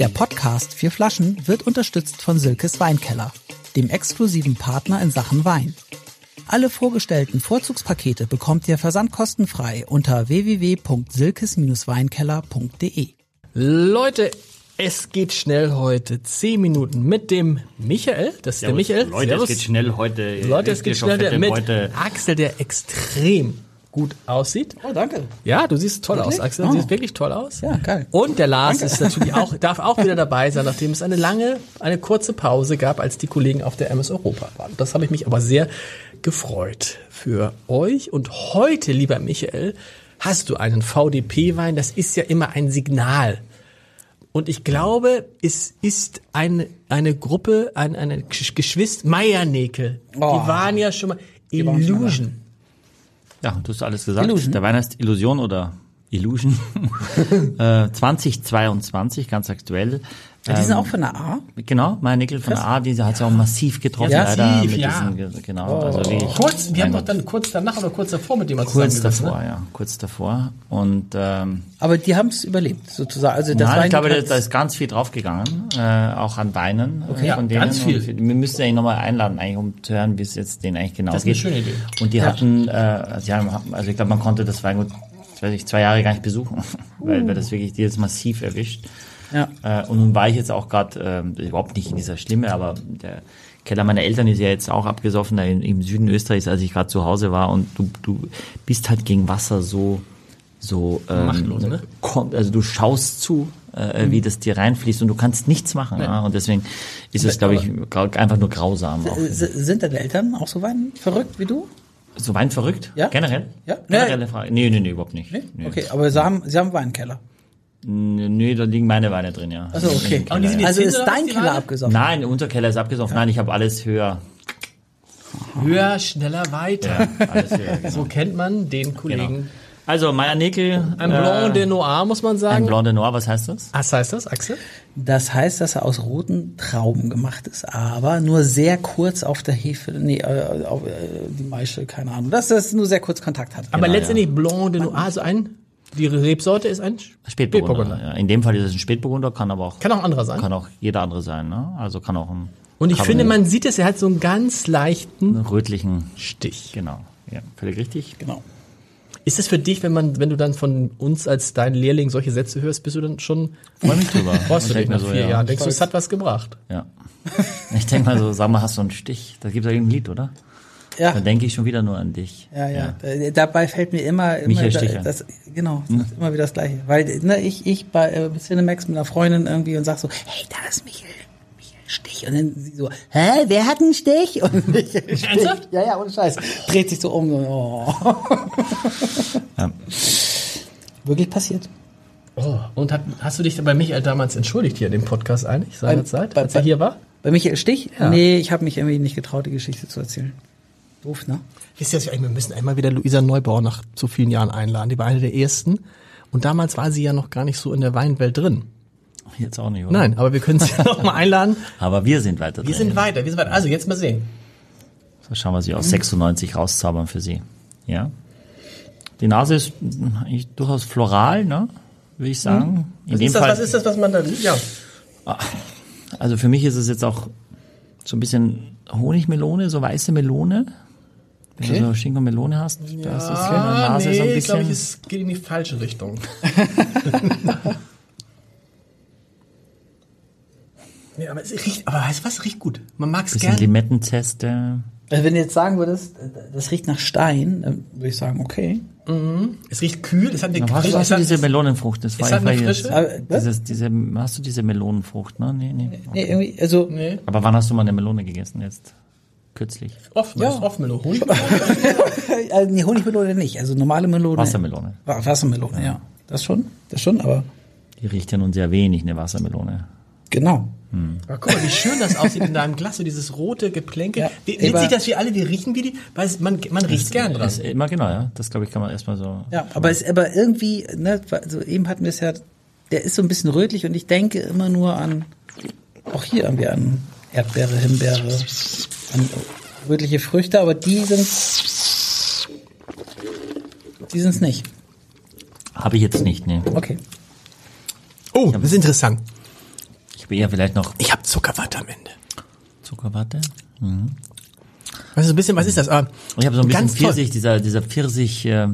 Der Podcast Vier Flaschen wird unterstützt von Silkes Weinkeller, dem exklusiven Partner in Sachen Wein. Alle vorgestellten Vorzugspakete bekommt ihr versandkostenfrei unter www.silkes-weinkeller.de. Leute, es geht schnell heute. Zehn Minuten mit dem Michael. Das ist der Michael. Leute, Servus. es geht schnell heute. Leute, es geht schnell mit Beute. Axel, der extrem gut aussieht. Oh, danke. Ja, du siehst toll Wirklich? aus, Axel. Du Oh. siehst wirklich toll aus. Ja, geil. Und der Lars ist natürlich auch, darf auch wieder dabei sein, nachdem es eine lange, eine kurze Pause gab, als die Kollegen auf der MS Europa waren. Das habe ich mich aber sehr gefreut für euch. Und heute, lieber Michael, hast du einen VDP-Wein. Das ist ja immer ein Signal. Und ich glaube, es ist eine, eine Gruppe, ein, eine Gesch- Geschwister, Meiernäkel. Oh. Die waren ja schon mal waren schon mal Illusion. Ja, du hast alles gesagt. Illusion. Der Wein heißt Illusion oder Illusion. äh, 2022, ganz aktuell. Ja, die sind auch von der A. Genau, mein Nickel von der A, die hat ja auch massiv getroffen, Ja, leider. massiv, mit ja. diesen, genau, also wirklich. Kurz, wir haben doch dann kurz danach oder kurz davor mit dem mal kurz zusammengesessen, davor, ne? ja, kurz davor. Und ähm, Aber die haben es überlebt, sozusagen. Also das Nein, war ich glaube, da, ist ganz viel draufgegangen, äh, auch an Weinen äh, Ja, von denen. ganz viel. Und wir müssten eigentlich nochmal einladen, eigentlich, um zu hören, wie es jetzt denen eigentlich genau Das ist eine geht. schöne Idee. Und die hatten, äh, sie haben, also ich glaube, man konnte das Weingut, weiß ich, zwei Jahre gar nicht besuchen, weil, weil das wirklich die jetzt massiv erwischt. Ja. Äh, und nun war ich jetzt auch gerade ähm, überhaupt nicht in dieser Schlimme, aber der Keller meiner Eltern ist ja jetzt auch abgesoffen, da in, im Süden Österreichs, als ich gerade zu Hause war. Und du, du bist halt gegen Wasser so, so ähm, Machtlos, ne? kommt, also du schaust zu, äh, wie das dir reinfließt und du kannst nichts machen. Ja? Und deswegen ist es, glaube ich, einfach nur grausam. Auch. Äh, Sind deine Eltern auch so Wein verrückt wie du? So Wein verrückt? Ja? Generell? Ja? Generelle Frage. Nee, nee, nee, überhaupt nicht. Nee? Nee. Okay, aber sie haben, sie haben einen Weinkeller. Nee, da liegen meine Weine drin, ja. Also okay. Also ist dein Keller Weine? abgesoffen. Nein, unser Keller ist abgesoffen. Nein, ich habe alles höher. Höher, schneller, weiter. Ja, alles höher genau. So kennt man den Kollegen. Also, Meier Nickel. Ein Blanc de Noir, muss man Ein sagen. Blanc de Noir, was heißt das? Was heißt das, Axel? Das heißt, dass er aus roten Trauben gemacht ist, aber nur sehr kurz auf der Hefe, nee, äh, auf äh, die Maische, keine Ahnung, dass das nur sehr kurz Kontakt hat. Aber Genau, letztendlich Blanc de Noir, also ein, die Rebsorte ist ein Spätburgunder. Ja, in dem Fall ist es ein Spätburgunder, kann aber auch, Kann auch ein anderer sein. kann auch jeder andere sein, ne? Also kann auch ein Und ich Cabernet- finde, man sieht es, er hat so einen ganz leichten einen rötlichen, Stich. genau. Ja, völlig richtig. Genau. Ist es für dich, wenn man, wenn du dann von uns als dein Lehrling solche Sätze hörst, bist du dann schon, Freue mich drüber. freust du dich nach vier ja. Jahren? Denkst du, es hat was gebracht? Ja. Ich denke mal so, sag mal, hast du einen Stich? Da gibt es irgendein Lied, oder? Ja, Dann denke ich schon wieder nur an dich. ja, ja. Äh, Dabei fällt mir immer, immer Michael da- das, genau, das ist immer wieder das Gleiche. Weil ne, ich, ich bei äh, Cinemax mit einer Freundin irgendwie und sag so, hey, da ist Michael, Michael Stich. Und dann sie so, hä, wer hat einen Stich? Und Michael Stich. Ernsthaft? Ja, ja, ohne Scheiß. Dreht sich so um. so, Oh. Ja. Wirklich passiert. Oh, und hat, hast du dich bei Michael damals entschuldigt hier in dem Podcast eigentlich, seinerzeit, bei- als er bei- hier war? Bei Michael Stich? Ja. Nee, ich habe mich irgendwie nicht getraut, die Geschichte zu erzählen. Doof, ne? Wisst ihr, wir müssen einmal wieder Luisa Neubauer nach so vielen Jahren einladen. Die war eine der ersten. Und damals war sie ja noch gar nicht so in der Weinwelt drin. Jetzt auch nicht, oder? Nein, aber wir können sie ja noch mal einladen. Aber wir sind weiter Wir drin. sind weiter, wir sind weiter. Also jetzt mal sehen. So schauen wir sie aus 96 rauszaubern für sie. Ja. Die Nase ist eigentlich durchaus floral, ne? Würde ich sagen. In Was dem ist, das, Fall, was ist das, was man da Ja. also für mich ist es jetzt auch so ein bisschen Honigmelone, so weiße Melone. Wenn Okay. du so Schinken und Melone hast, da ist Ah, Nase nee, so ein ich bisschen. glaube, es geht in die falsche Richtung. nee, aber es riecht, aber weißt du was, riecht gut. Man mag es bisschen gerne. Limettenzeste. Also wenn du jetzt sagen würdest, das riecht nach Stein, dann würde ich sagen, okay. Es riecht kühl, es hat eine Hast, es hast du diese Melonenfrucht? Das es hat eine ich Frische? Aber, was? Dieses, diese, hast du diese Melonenfrucht, ne? Nee, nee. Nee, irgendwie, also, Nee, Aber wann hast du mal eine Melone gegessen jetzt? Kürzlich. oft, Ja. ja. ist oft Melo. Honig. äh, nee, Honigmelone nicht, also normale Melone. Wassermelone. Wa- Wassermelone, ja. Das schon, das schon, aber Die riecht ja nun sehr wenig, eine Wassermelone. genau. Aber guck mal, wie schön das aussieht in deinem Glas, so dieses rote Geplänke. Ja, Wie- Witzig, dass wir alle, wir riechen wie die, weil es, man, man riecht gern dran. Ist immer genau, ja. Das glaube ich kann man erstmal so. Ja, aber es, aber irgendwie, ne, also eben hatten wir es ja, der ist so ein bisschen rötlich und ich denke immer nur an, auch hier haben wir an Erdbeere, Himbeere, rötliche Früchte, aber die sind, die sind's nicht. Habe ich jetzt nicht, nee. Okay. Oh, das ist interessant. eher vielleicht noch Ich habe Zuckerwatte am Ende. Zuckerwatte. Weißt du, ein bisschen, was ist das? Ah, Ich habe so ein bisschen ganz toll. Pfirsich, dieser, dieser Pfirsich, äh,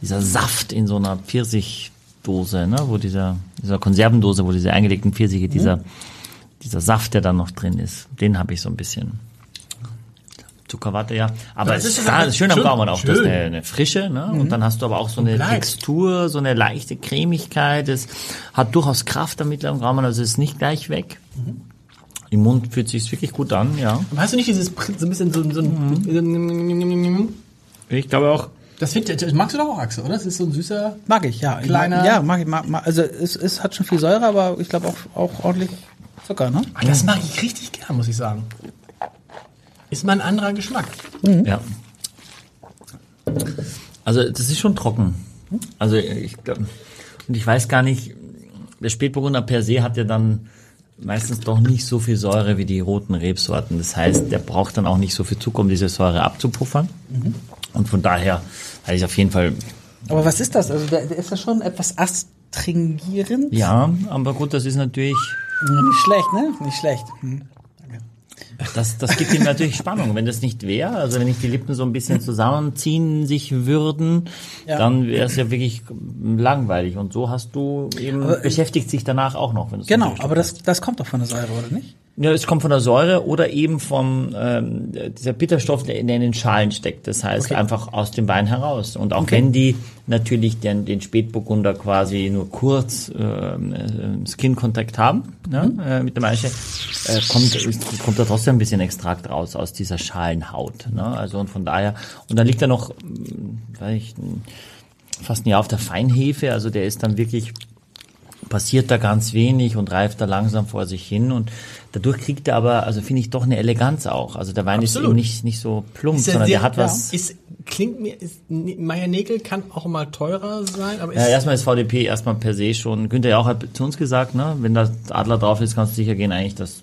dieser Saft in so einer Pfirsichdose, ne, wo dieser, dieser Konservendose, wo diese eingelegten Pfirsiche, dieser, dieser Saft, der da noch drin ist, den habe ich so ein bisschen. Zuckerwatte, ja. Aber Das es ist ist klar, schön am schön- Gaumen auch. Du hast schön. eine, eine Frische, ne? Und dann hast du aber auch so eine. Textur, so eine leichte Cremigkeit. Es hat durchaus Kraft am mittleren Gaumen, also es ist nicht gleich weg. Im Mund fühlt sich wirklich gut an, ja. Aber hast du nicht dieses so ein bisschen so, so ein, Ich glaube auch, das, find, das magst du doch auch, Axel, oder? Das ist so ein süßer. Mag ich, ja. Kleiner- ja, mag ich. Mag, mag, also es, es hat schon viel Säure, aber ich glaube auch, auch ordentlich Zucker, ne? Ah, das mag ich richtig gern, muss ich sagen. Ist mal ein anderer Geschmack. Ja. Also das ist schon trocken. Also ich glaub, und ich weiß gar nicht, der Spätburgunder per se hat ja dann meistens doch nicht so viel Säure wie die roten Rebsorten. Das heißt, der braucht dann auch nicht so viel Zucker, um diese Säure abzupuffern. Und von daher hatte ich auf jeden Fall, Aber was ist das? Also der, der ist ja schon etwas astringierend. ja, aber gut, das ist natürlich, Nicht schlecht, ne? Nicht schlecht. Hm. Das, das gibt ihm natürlich Spannung. Wenn das nicht wäre, also wenn nicht die Lippen so ein bisschen zusammenziehen sich würden, Ja. dann wäre es ja wirklich langweilig. Und so hast du eben, beschäftigt sich danach auch noch. Wenn du Genau, aber das, das kommt doch von der Säure, oder nicht? Ja, es kommt von der Säure oder eben vom ähm, dieser Bitterstoff, der in den Schalen steckt. Das heißt Okay. einfach aus dem Wein heraus. Und auch wenn die natürlich den, den Spätburgunder quasi nur kurz ähm, äh, Skin-Kontakt haben ne, äh, mit der Maische, äh, kommt, ist, kommt da trotzdem ein bisschen Extrakt raus aus dieser Schalenhaut. Ne? Also und von daher, und dann liegt er noch, ähm, weiß ich, fast ein Jahr auf der Feinhefe, also der ist dann wirklich passiert da ganz wenig und reift da langsam vor sich hin und dadurch kriegt er aber, also finde ich doch eine Eleganz auch. Also der Wein Absolut. ist eben nicht, nicht so plump, ja sondern sehr- der hat was. Ist, klingt mir, ist, Meier Nägel kann auch mal teurer sein, aber Ja, erstmal ist VDP erstmal per se schon, Günther ja auch hat zu uns gesagt, ne, wenn da Adler drauf ist, kannst du sicher gehen, eigentlich, dass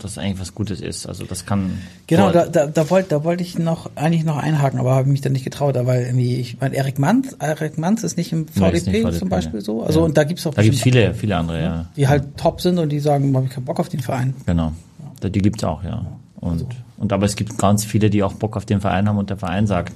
das eigentlich was Gutes ist. Also das kann. Genau, da, da, da wollte da wollte ich noch eigentlich noch einhaken, aber habe mich dann nicht getraut, weil irgendwie, ich meine, Erik Manz, Erik Manz ist nicht im Nee, VDP, nicht VDP, zum Beispiel ne. so. Also Ja. und da gibt's auch da gibt's viele, viele andere, ja. die halt top sind und die sagen, hab ich keinen Bock auf den Verein. Genau. Die gibt's auch, ja. Und, und aber es gibt ganz viele, die auch Bock auf den Verein haben und der Verein sagt,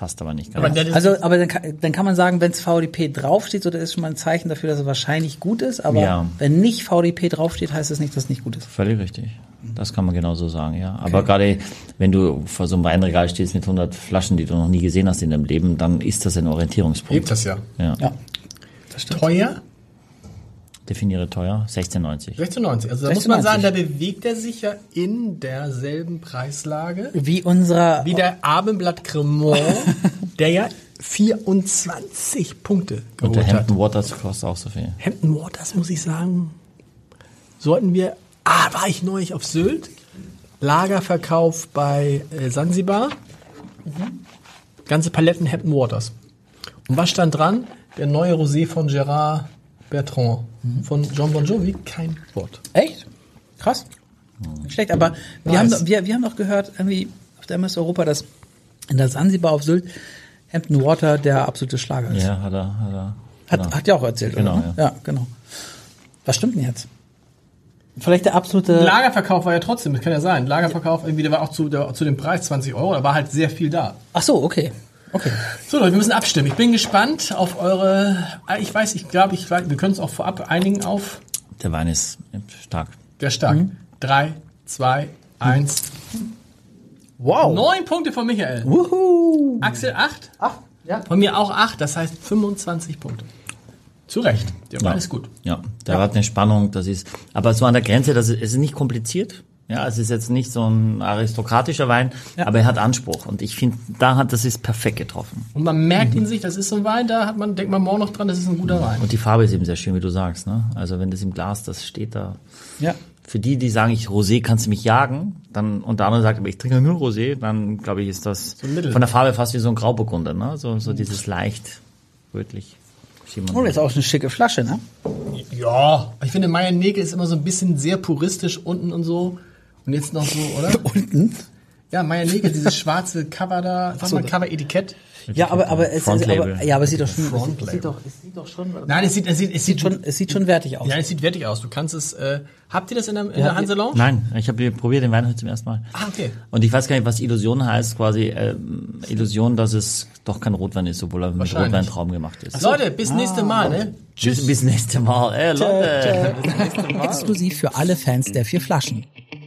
passt aber nicht ganz. aber das- Also, aber dann kann, dann kann man sagen, wenn es VDP draufsteht, so das ist schon mal ein Zeichen dafür, dass es wahrscheinlich gut ist. Aber Ja. wenn nicht VDP draufsteht, heißt es nicht, dass es nicht gut ist. Völlig richtig. Das kann man genauso sagen, ja. Aber gerade wenn du vor so einem Weinregal stehst mit 100 Flaschen, die du noch nie gesehen hast in deinem Leben, dann ist das ein Orientierungspunkt. hebt das ja. Ja. Ja, das stimmt. Teuer? Definiere teuer, 16,90. 16,90. Also da muss man 16,90. sagen, da bewegt er sich ja in derselben Preislage Wie unserer wie der Abendblatt Cremant, der ja 24 Punkte Und der geholt hat. Hampton Waters kostet auch so viel. Hampton Waters, muss ich sagen, sollten wir. Ah, war ich neulich auf Sylt. Lagerverkauf bei äh, Sansibar. Ganze Paletten Hampton Waters. Und was stand dran? Der neue Rosé von Gérard Bertrand. Von John Bon Jovi. Kein Wort. Echt? Krass. Nicht schlecht, aber wir, Nice. haben, doch- wir, wir haben doch gehört, irgendwie auf der MS Europa, dass in der Sansibar auf Sylt Hampton Water der absolute Schlager ist. Ja, hat er, hat er. Hat, genau. hat ja auch erzählt, Genau, oder? ne? Ja, genau. Was stimmt denn jetzt? Vielleicht der absolute. Lagerverkauf war ja trotzdem, das kann ja sein. Lagerverkauf, irgendwie, der war auch zu, der, zu dem Preis 20 Euro, da war halt sehr viel da. Ach so, okay. Okay. So Leute, wir müssen abstimmen. Ich bin gespannt auf eure, ah, ich weiß, ich glaube, ich, wir können es auch vorab einigen auf, Der Wein ist stark. wer stark. Mhm. Drei, zwei, eins. Wow. Neun Punkte von Michael. Wuhu. Axel acht. Ach, ja. Von mir auch acht, das heißt 25 Punkte. Zu Recht. Der Wein Ja. ist gut. Ja, der hat eine Spannung, das ist, aber so an der Grenze, das ist, es ist nicht kompliziert. Ja, es ist jetzt nicht so ein aristokratischer Wein, Ja. aber er hat Anspruch und ich finde, da hat, das ist perfekt getroffen. Und man merkt ihn sich, das ist so ein Wein, da hat man, denkt man morgen noch dran, das ist ein guter Wein. Und die Farbe ist eben sehr schön, wie du sagst, ne? Also wenn das im Glas, das steht da. Ja. Für die, die sagen, ich Rosé kannst du mich jagen, dann und der andere sagt, aber ich trinke nur Rosé, dann glaube ich, ist das Mittel. von der Farbe fast wie so ein Grauburgunder, ne? So, so dieses leicht rötlich. Oh, jetzt auch eine schicke Flasche, ne? Ja, ich finde, Meier Nägel ist immer so ein bisschen sehr puristisch unten und so. Und jetzt noch so, oder? Unten. Ja, Meier Nägel, dieses schwarze Cover da, sag mal Cover-Etikett. Ja, aber, aber es, Frontlabel. aber, ja, aber es sieht doch schon, es, sieht doch, es sieht doch schon, Nein, es sieht, es sieht, es sieht schon, es sieht schon wertig aus. Ja, es sieht wertig aus. Du kannst es, äh, habt ihr das in der, in der Hanse Lounge? Nein, ich habe probiert den Wein heute zum ersten Mal. Ah, okay. Und ich weiß gar nicht, was Illusion heißt, quasi ähm, Illusion, dass es doch kein Rotwein ist, obwohl er mit. Rotweintraum gemacht ist. Leute, bis nächste Mal, ne? Bis, bis nächste Mal. Ey, Leute. Exklusiv für alle Fans der vier Flaschen.